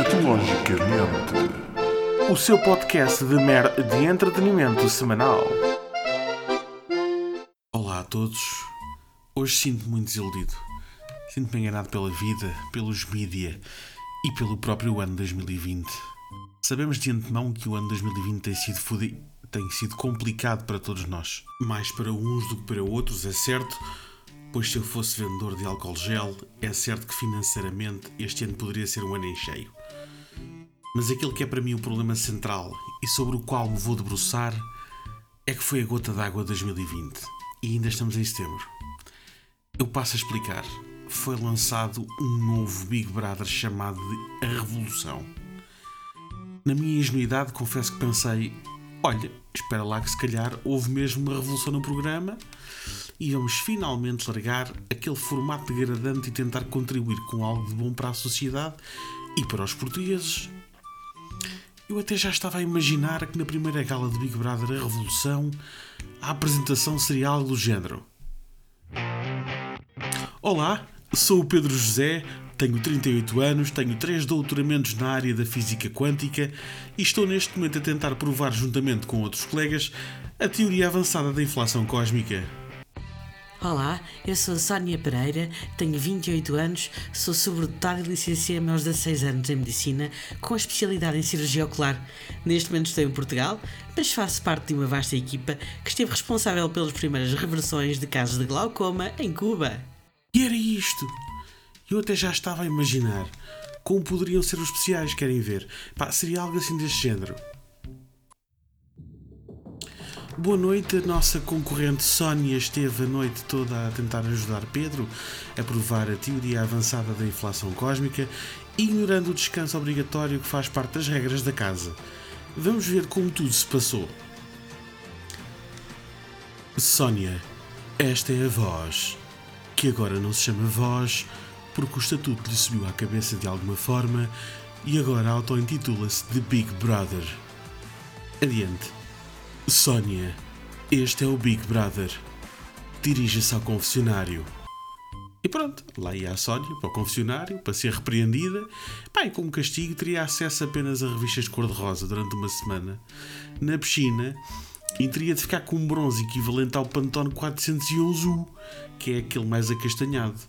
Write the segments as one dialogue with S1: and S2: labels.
S1: Escatologicamente, o seu podcast de mer de entretenimento semanal.
S2: Olá a todos. Hoje sinto-me muito desiludido. Sinto-me enganado pela vida, pelos mídia e pelo próprio ano 2020. Sabemos de antemão que o ano 2020 tem sido tem sido complicado para todos nós. Mais para uns do que para outros, é certo, pois se eu fosse vendedor de álcool gel, é certo que financeiramente este ano poderia ser um ano em cheio. Mas aquele que é para mim o problema central e sobre o qual me vou debruçar é que foi a gota d'água 2020 e ainda estamos em setembro. Eu passo a explicar. Foi lançado um novo Big Brother chamado de A Revolução. Na minha ingenuidade, confesso que pensei: olha, espera lá que se calhar houve mesmo uma revolução no programa e vamos finalmente largar aquele formato degradante e tentar contribuir com algo de bom para a sociedade e para os portugueses. Eu até já estava a imaginar que na primeira gala de Big Brother A Revolução a apresentação seria algo do género. Olá, sou o Pedro José, tenho 38 anos, tenho 3 doutoramentos na área da física quântica e estou neste momento a tentar provar, juntamente com outros colegas, a teoria avançada da inflação cósmica.
S3: Olá, eu sou a Sónia Pereira, tenho 28 anos, sou sobredotada e licenciei-me aos 16 anos em Medicina, com especialidade em Cirurgia Ocular. Neste momento estou em Portugal, mas faço parte de uma vasta equipa que esteve responsável pelas primeiras reversões de casos de glaucoma em Cuba.
S2: E era isto! Eu até já estava a imaginar como poderiam ser os especiais, querem ver? Pá, seria algo assim deste género. Boa noite, a nossa concorrente Sónia esteve a noite toda a tentar ajudar Pedro a provar a teoria avançada da inflação cósmica, ignorando o descanso obrigatório que faz parte das regras da casa. Vamos ver como tudo se passou. Sónia, esta é a voz, que agora não se chama voz porque o estatuto lhe subiu à cabeça de alguma forma e agora auto-intitula-se The Big Brother. Adiante. Sónia, este é o Big Brother. Dirija-se ao confessionário. E pronto, lá ia a Sónia para o confessionário para ser repreendida. Pá, e como castigo teria acesso apenas a revistas cor-de-rosa durante uma semana. Na piscina, e teria de ficar com um bronze equivalente ao Pantone 411U, que é aquele mais acastanhado.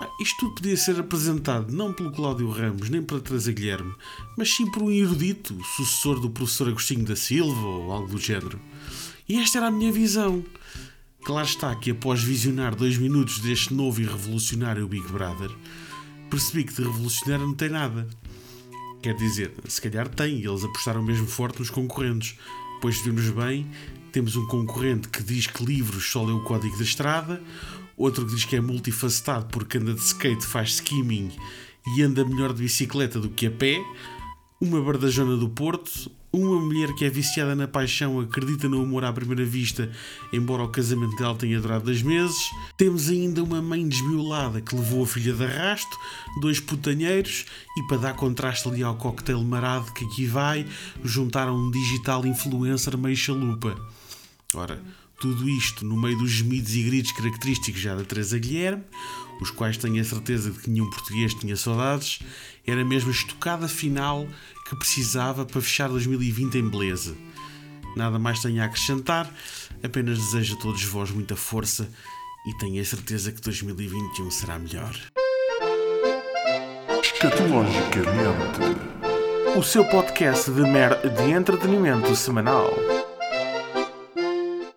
S2: Ah, Isto tudo podia ser apresentado não pelo Cláudio Ramos nem pela Teresa Guilherme, mas sim por um erudito, sucessor do professor Agostinho da Silva ou algo do género. E esta era a minha visão. Claro está que após visionar dois minutos deste novo e revolucionário Big Brother, percebi que de revolucionário não tem nada. Quer dizer, se calhar tem, e eles apostaram mesmo forte nos concorrentes. Pois vemos bem, temos um concorrente que diz que livros só lê o código da estrada, outro que diz que é multifacetado porque anda de skate, faz skimming e anda melhor de bicicleta do que a pé, uma bardajona do Porto, uma mulher que é viciada na paixão, acredita no amor à primeira vista, embora o casamento dela tenha durado dois meses. Temos ainda uma mãe desmiolada que levou a filha de arrasto, dois putanheiros e para dar contraste ali ao cocktail marado que aqui vai, juntaram um digital influencer meio chalupa. Ora, tudo isto no meio dos gemidos e gritos característicos já da Teresa Guilherme, os quais tenho a certeza de que nenhum português tinha saudades, era mesmo a estocada final que precisava para fechar 2020 em beleza. Nada mais tenho a acrescentar, apenas desejo a todos vós muita força e tenho a certeza que 2021 será melhor.
S1: Escatologicamente, o seu podcast de mer de entretenimento semanal.